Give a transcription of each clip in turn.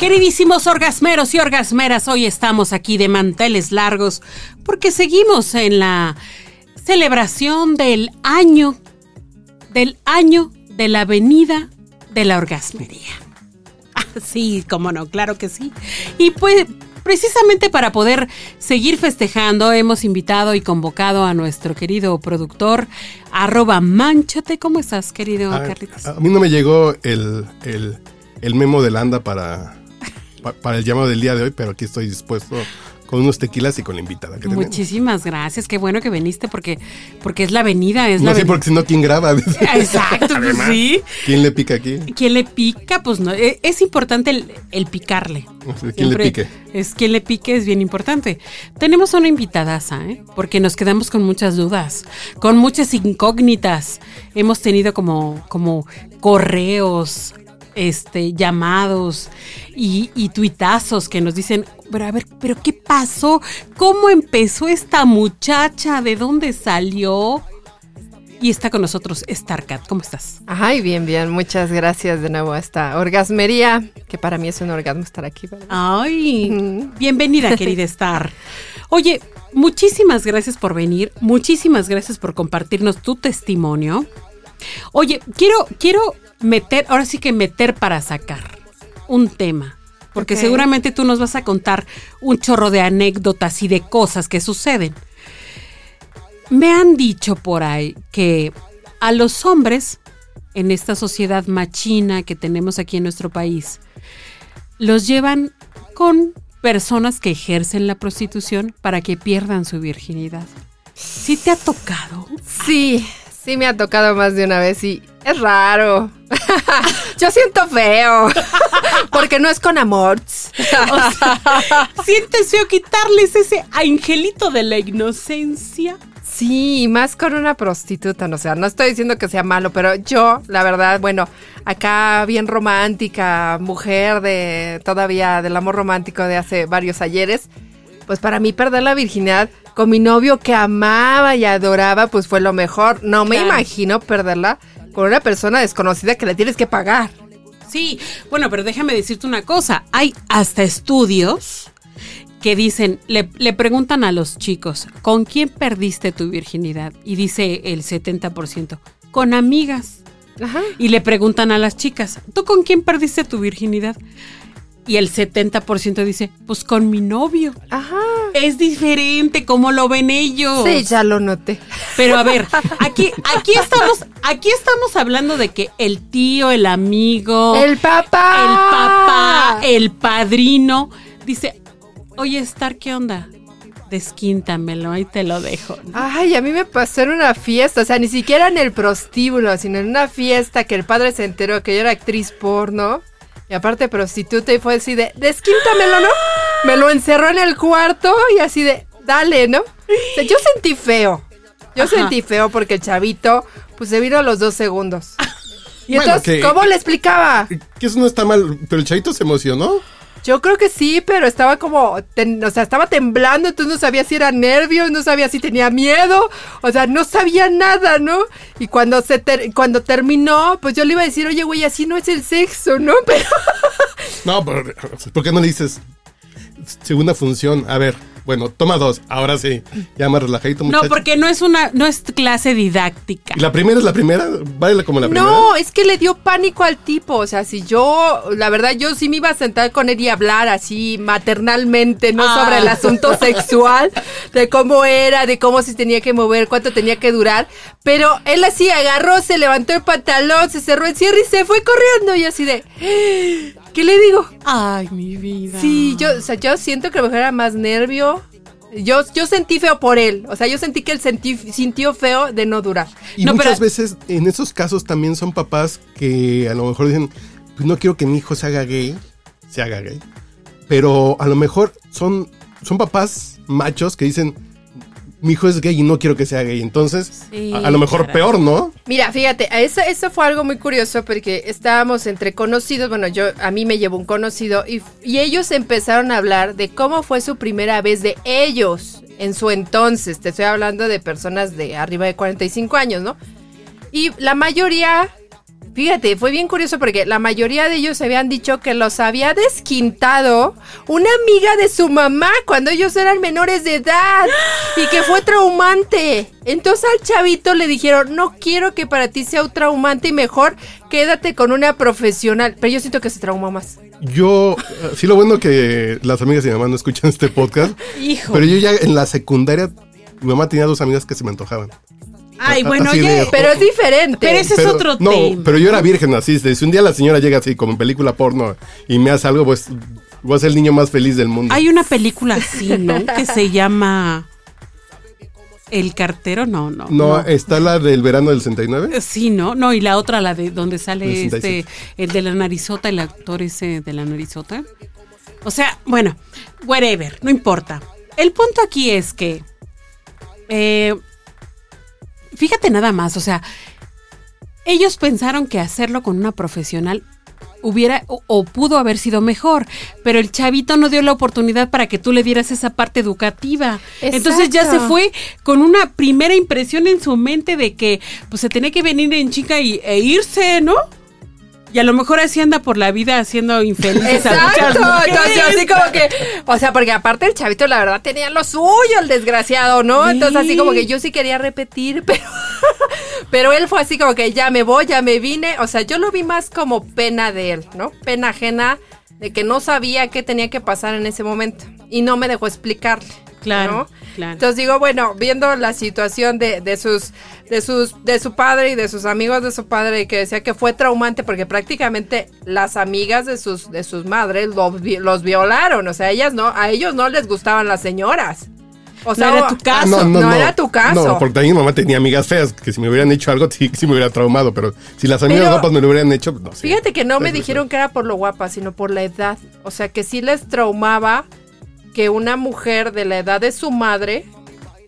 Queridísimos orgasmeros y orgasmeras, hoy estamos aquí de manteles largos porque seguimos en la celebración del año, del año de la venida de la orgasmería. Ah, sí, cómo no, claro que sí. Y pues precisamente para poder seguir festejando, hemos invitado y convocado a nuestro querido productor, arroba manchate. ¿Cómo estás, querido a, Carlitos? A mí no me llegó el, el, el memo de Landa para, para el llamado del día de hoy, pero aquí estoy dispuesto con unos tequilas y con la invitada que tenemos. Muchísimas gracias, qué bueno que viniste porque, porque es la venida, es no la sé, veni- porque si no, ¿quién graba? Exacto, pues Además, sí. ¿Quién le pica aquí? ¿Quién le pica? Pues no, e- es importante el, el picarle. ¿quién le pique? Es quien le pique, es bien importante. Tenemos una invitadaza, ¿eh? porque nos quedamos con muchas dudas, con muchas incógnitas. Hemos tenido como, como correos, este, llamados y, y tuitazos que nos dicen, pero a ver, pero ¿qué pasó? ¿Cómo empezó esta muchacha? ¿De dónde salió? Y está con nosotros Starcat. ¿Cómo estás? Ay, bien, bien. Muchas gracias de nuevo a esta orgasmería, que para mí es un orgasmo estar aquí. ¿verdad? Ay, bienvenida, querida Star. Oye, muchísimas gracias por venir, muchísimas gracias por compartirnos tu testimonio. Oye, quiero, quiero meter, ahora sí que meter para sacar un tema, porque seguramente tú nos vas a contar un chorro de anécdotas y de cosas que suceden. Me han dicho por ahí que a los hombres, en esta sociedad machina que tenemos aquí en nuestro país, los llevan con personas que ejercen la prostitución para que pierdan su virginidad. ¿Sí te ha tocado? Sí, sí me ha tocado más de una vez y es raro. Yo siento feo, porque no es con amor. ¿Sientes feo quitarles ese angelito de la inocencia? Sí, más con una prostituta, no, o sea, no estoy diciendo que sea malo, pero yo, la verdad, bueno, acá bien romántica, mujer de todavía del amor romántico de hace varios ayeres, pues para mí perder la virginidad con mi novio que amaba y adoraba, pues fue lo mejor. No me Claro. imagino perderla con una persona desconocida que le tienes que pagar. Sí, bueno, pero déjame decirte una cosa. Hay hasta estudios que dicen, le, le preguntan a los chicos, ¿con quién perdiste tu virginidad? Y dice el 70%, con amigas. Ajá. Y le preguntan a las chicas, ¿tú con quién perdiste tu virginidad? Y el 70% dice, pues con mi novio. Ajá. Es diferente como lo ven ellos. Sí, ya lo noté. Pero a ver, aquí, aquí estamos, aquí estamos hablando de que el tío, el amigo, El papá. el papá, el padrino, dice, oye, Star, ¿qué onda? Desquíntamelo, ahí te lo dejo. Ay, a mí me pasó en una fiesta, o sea, ni siquiera en el prostíbulo, sino en una fiesta que el padre se enteró que yo era actriz porno. Y aparte prostituta y fue así de, desquíntamelo, ¿no? Me lo encerró en el cuarto y así de, dale, ¿no? O sea, yo sentí feo. Yo Ajá. sentí feo porque el chavito, pues se vino a los dos segundos. Y Bueno, entonces, que- ¿cómo le explicaba? Que eso no está mal, pero el chavito se emocionó. Yo creo que sí, pero estaba como, ten- o sea, estaba temblando, entonces no sabía si era nervios, no sabía si tenía miedo, o sea, no sabía nada, ¿no? Y cuando se cuando terminó, pues yo le iba a decir, oye, güey, así no es el sexo, ¿no? Pero No, pero ¿por qué no le dices segunda función? A ver, bueno, toma dos, ahora sí. Ya más relajadito, muchacho. No, porque no es una, no es clase didáctica. ¿Y la primera es la primera? ¿Vale como la primera? no, es que le dio pánico al tipo, o sea, si yo, la verdad, yo sí me iba a sentar con él y hablar así maternalmente, no Ah. sobre el asunto sexual, de cómo era, de cómo se tenía que mover, cuánto tenía que durar, pero él así agarró, se levantó el pantalón, se cerró el cierre y se fue corriendo y así de, ¿qué le digo? Ay, mi vida. Sí, yo, o sea, yo siento que a lo mejor era más nervio. Yo, yo sentí feo por él. O sea, yo sentí que él sentí, sintió feo de no durar. Y No, muchas pero- veces en esos casos también son papás que a lo mejor dicen, pues no quiero que mi hijo se haga gay. se haga gay. Pero a lo mejor son, son papás machos que dicen, mi hijo es gay y no quiero que sea gay. Entonces, Sí, a, a lo mejor caray. peor, ¿no? Mira, fíjate, eso, eso fue algo muy curioso porque estábamos entre conocidos, bueno, yo a mí me llevó un conocido y, y ellos empezaron a hablar de cómo fue su primera vez de ellos en su entonces. Te estoy hablando de personas de arriba de 45 años, ¿no? Y la mayoría, fíjate, fue bien curioso porque la mayoría de ellos habían dicho que los había desquintado una amiga de su mamá cuando ellos eran menores de edad y que fue traumante. Entonces al chavito le dijeron, no quiero que para ti sea un traumante y mejor quédate con una profesional. Pero yo siento que se traumó más. Yo, eh, sí, lo bueno que las amigas de mi mamá no escuchan este podcast. Hijo. Pero yo ya en la secundaria, mi mamá tenía dos amigas que se me antojaban. Ay, bueno, Así oye, de- Pero es diferente. Pero ese es otro no, tema. pero yo era virgen así. de- Si un día la señora llega así, como en película porno, y me hace algo, pues voy a ser el niño más feliz del mundo. hay una película así, ¿no? Que se llama El cartero, no, no. no, está la del verano del 69. Sí, ¿no? No, y la otra, la de donde sale Del este, 67. el de la narizota, el actor ese de la narizota. O sea, bueno, whatever, no importa. El punto aquí es que, eh, fíjate nada más, o sea, ellos pensaron que hacerlo con una profesional hubiera o, o pudo haber sido mejor, pero el chavito no dio la oportunidad para que tú le dieras esa parte educativa. Entonces ya se fue con una primera impresión en su mente de que pues se tenía que venir en chica y, e irse, ¿no? Y a lo mejor así anda por la vida haciendo infelices a muchas Exacto, mujeres. entonces así como que, o sea, porque aparte el chavito la verdad tenía lo suyo, el desgraciado, ¿no? Sí. Entonces así como que yo sí quería repetir, pero, pero él fue así como que ya me voy, ya me vine, o sea, yo lo vi más como pena de él, ¿no? Pena ajena de que no sabía qué tenía que pasar en ese momento y no me dejó explicarle. Claro, ¿no? claro. Entonces digo, bueno, viendo la situación de, de sus, de sus, de su padre y de sus amigos de su padre, que decía que fue traumante porque prácticamente las amigas de sus, de sus madres los, vi- los violaron. O sea, ellas no, a ellos no les gustaban las señoras. O sea, No era tu caso. Ah, no, era tu caso. No, porque también mi mamá tenía amigas feas que si me hubieran hecho algo, sí, sí me hubiera traumado. Pero si las amigas Pero- guapas me lo hubieran hecho, no sé. Fíjate que no me dijeron que era por lo guapa, sino por la edad. O sea, que sí les traumaba que una mujer de la edad de su madre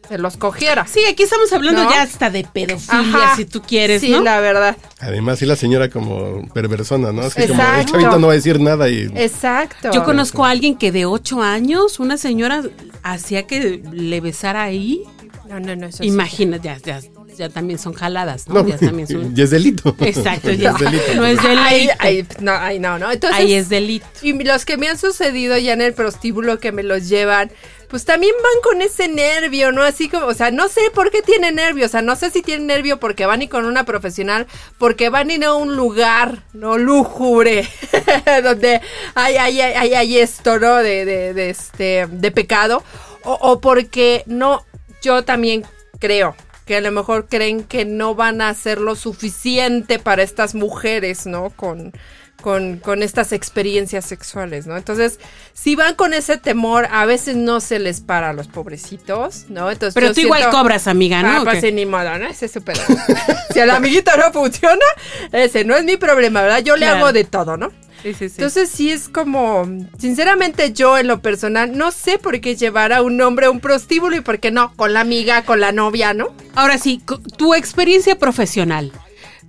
se los cogiera. Sí, aquí estamos hablando ¿No? ya hasta de pedofilia, Ajá. si tú quieres, Sí, ¿no? la verdad. Además, sí, la señora como perversona, ¿no? Así como el chavito no va a decir nada y. Exacto. Yo conozco a alguien que de ocho años, una señora hacía que le besara ahí. No, no, no, eso sí. Imagina, ya, ya, ya también son jaladas, ¿no? No, ya también son. ya es delito. Exacto, Ya ya es delito. no es Ay, delito. ay, no, ay, no, no. Entonces, Ahí es delito. Y los que me han sucedido ya en el prostíbulo que me los llevan, pues también van con ese nervio, ¿no? Así como, o sea, no sé por qué tienen nervio, o sea, no sé si tienen nervio porque van y con una profesional, porque van a ir a un lugar, ¿no? Lúgubre, donde hay, hay, hay, hay- hay esto, ¿no? De, de, de este, de pecado, o, o porque no, yo también creo que a lo mejor creen que no van a hacer lo suficiente para estas mujeres, ¿no? Con, con, con estas experiencias sexuales, ¿no? Entonces, si van con ese temor, a veces no se les para a los pobrecitos, ¿no? Entonces, Pero tú igual cobras, amiga, Ah, ¿no? ¿O pues ni modo, ¿no? Ese es súper. si el amiguito no funciona, ese no es mi problema, ¿verdad? Yo le Claro. hago de todo, ¿no? Sí, sí, sí. Entonces sí es como, sinceramente yo en lo personal no sé por qué llevar a un hombre a un prostíbulo y por qué no, con la amiga, con la novia, ¿no? Ahora sí, tu experiencia profesional,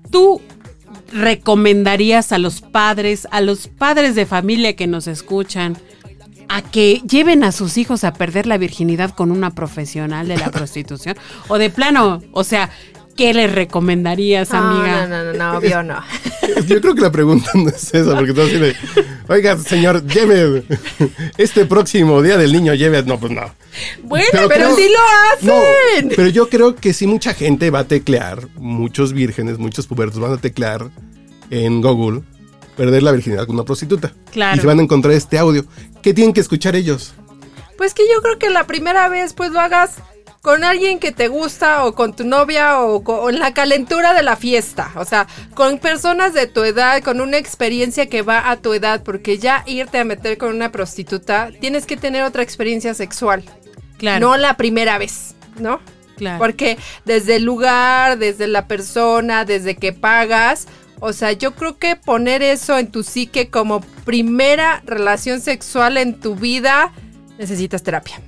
¿tú recomendarías a los padres, a los padres de familia que nos escuchan, a que lleven a sus hijos a perder la virginidad con una profesional de la prostitución? O de plano, o sea, ¿qué les recomendarías, amiga? No, no, no, no, obvio no. Yo creo que la pregunta no es esa, porque todo así de, oiga, señor, lleve este próximo día del niño, lleve. No, pues no. Bueno, Pero creo- sí lo No, hacen. pero yo creo que sí mucha gente va a teclear, muchos vírgenes, muchos pubertos van a teclear en Google perder la virginidad con una prostituta. Claro. Y se van a encontrar este audio. ¿Qué tienen que escuchar ellos? Pues que yo creo que la primera vez pues lo hagas con alguien que te gusta o con tu novia o, co- o en la calentura de la fiesta. O sea, con personas de tu edad, con una experiencia que va a tu edad, porque ya irte a meter con una prostituta, tienes que tener otra experiencia sexual. claro, No la primera vez, ¿no? claro. Porque desde el lugar, desde la persona, desde que pagas, o sea, yo creo que poner eso en tu psique como primera relación sexual en tu vida, necesitas terapia.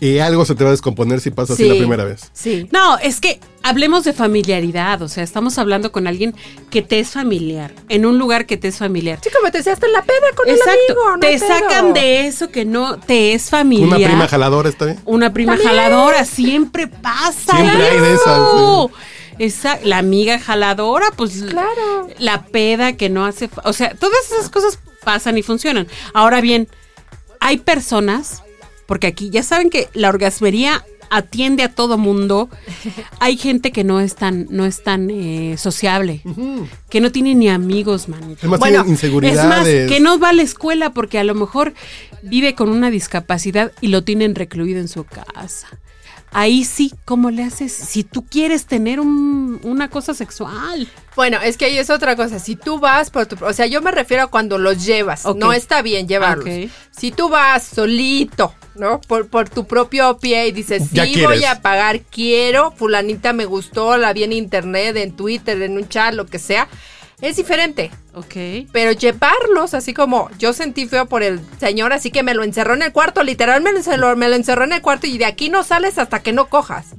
Y algo se te va a descomponer si pasa así Sí. la primera vez. Sí. No, es que hablemos de familiaridad, o sea, estamos hablando con alguien que te es familiar, en un lugar que te es familiar. Sí, como te decía, hasta en la peda con Exacto, el amigo. no te pedo. sacan de eso que no te es familiar. Una prima jaladora está bien. Una prima También. jaladora, siempre pasa. Siempre hay de eso. Esa, la amiga jaladora, pues Claro. la peda que no hace, o sea, todas esas cosas pasan y funcionan. Ahora bien, hay personas, porque aquí ya saben que la orgasmería atiende a todo mundo. Hay gente que no es tan, no es tan eh, sociable, que no tiene ni amigos, manito. Además Bueno, tienen inseguridades. Es más, que no va a la escuela porque a lo mejor vive con una discapacidad y lo tienen recluido en su casa. Ahí sí, ¿cómo le haces? Si tú quieres tener un- una cosa sexual. Bueno, es que ahí es otra cosa. Si tú vas por tu... O sea, yo me refiero a cuando los llevas. No está bien llevarlos. Si tú vas solito, ¿no? Por, por tu propio pie y dices, sí, voy a pagar, quiero, fulanita me gustó, la vi en internet, en Twitter, en un chat, lo que sea. Es diferente. Ok. Pero llevarlos, así como yo sentí feo por el señor, así que me lo encerró en el cuarto, literal me lo encerró, me lo encerró en el cuarto y de aquí no sales hasta que no cojas.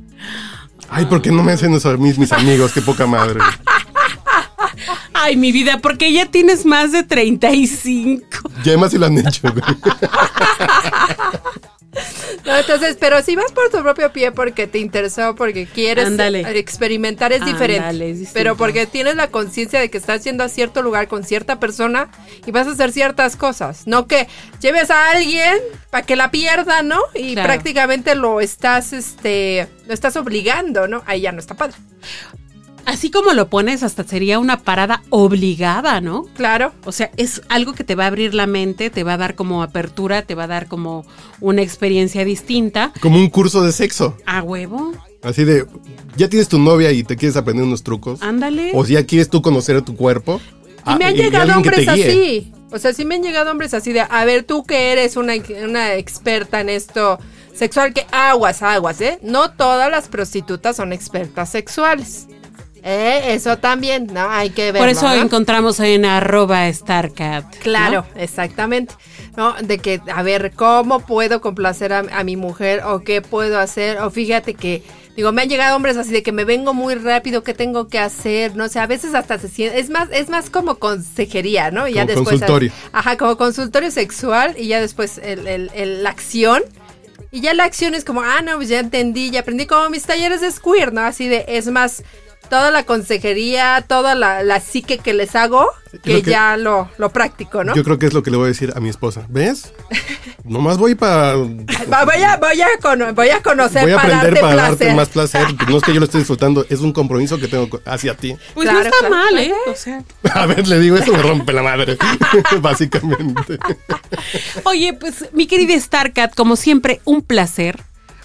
Ay, ¿por qué no me hacen eso a mí, mis amigos? Qué poca madre. Ay, mi vida, porque ya tienes más de 35. Y además sí lo han hecho, güey. No, entonces, pero si vas por tu propio pie porque te interesó, porque quieres experimentar, es diferente. es pero porque tienes la conciencia de que estás yendo a cierto lugar con cierta persona y vas a hacer ciertas cosas. No que lleves a alguien para que la pierda, ¿no? Y Claro. prácticamente lo estás, este, lo estás obligando, ¿no? Ahí ya no está padre. Así como lo pones, hasta sería una parada obligada, ¿no? Claro. O sea, es algo que te va a abrir la mente, te va a dar como apertura, te va a dar como una experiencia distinta. Como un curso de sexo. A huevo, Así de, ya tienes tu novia y te quieres aprender unos trucos. ándale. O si ya quieres tú conocer tu cuerpo. Y ah, me han y llegado hombres así. O sea, sí me han llegado hombres así de, a ver, tú que eres una, una experta en esto sexual, que aguas, aguas, ¿eh? No todas las prostitutas son expertas sexuales. Eh, eso también, ¿no? Hay que ver. Por eso encontramos en arroba StarCat. ¿no? Claro, exactamente. ¿No? De que, a ver, ¿cómo puedo complacer a, a mi mujer? ¿O qué puedo hacer? O fíjate que, digo, me han llegado hombres así de que me vengo muy rápido, ¿qué tengo que hacer? No sé, a veces hasta se siente, es más, es más como consejería, ¿no? Y ya Como después. consultorio. Ajá, como consultorio sexual y ya después el, el- el- la acción. Y ya la acción es como, ah, no, pues ya entendí, ya aprendí como mis talleres de square, ¿no? Así de, es más, toda la consejería, toda la, la psique que les hago, que, ya lo, lo práctico, ¿no? Yo creo que es lo que le voy a decir a mi esposa. ¿Ves? Nomás voy para. Voy a, voy, a voy a conocer Voy a para aprender darte para placer. darte más placer. No es que yo lo esté disfrutando, es un compromiso que tengo hacia ti. Pues no está claro. mal, ¿eh? O sea, A ver, le digo, eso me rompe la madre. Básicamente. Oye, pues mi querida StarCat, como siempre, un placer.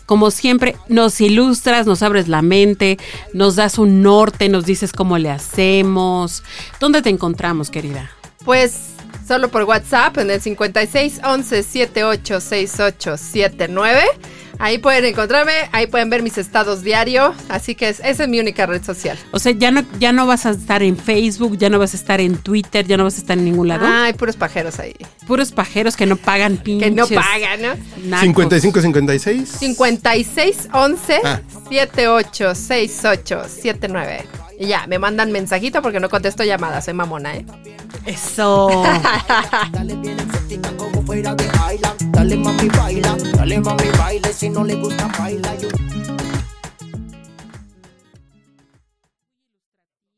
Como siempre, nos ilustras, nos abres la mente, nos das un norte, nos dices cómo le hacemos. ¿Dónde te encontramos, querida? Pues solo por WhatsApp en el 56 11 78 68 79. Ahí pueden encontrarme, ahí pueden ver mis estados diarios. Así que es- esa es mi única red social. O sea, ya no, ya no vas a estar en Facebook, ya no vas a estar en Twitter, ya no vas a estar en ningún lado. Ah, hay puros pajeros ahí. Puros pajeros que no pagan pinches. Que no pagan, ¿no? nacos. 55, 56. 56 11 Ah. 78 68 79. Y ya, me mandan mensajito porque no contesto llamadas, soy mamona, ¿eh? Eso. Dale mami baila, dale mami baila. Si no le gusta baila yo.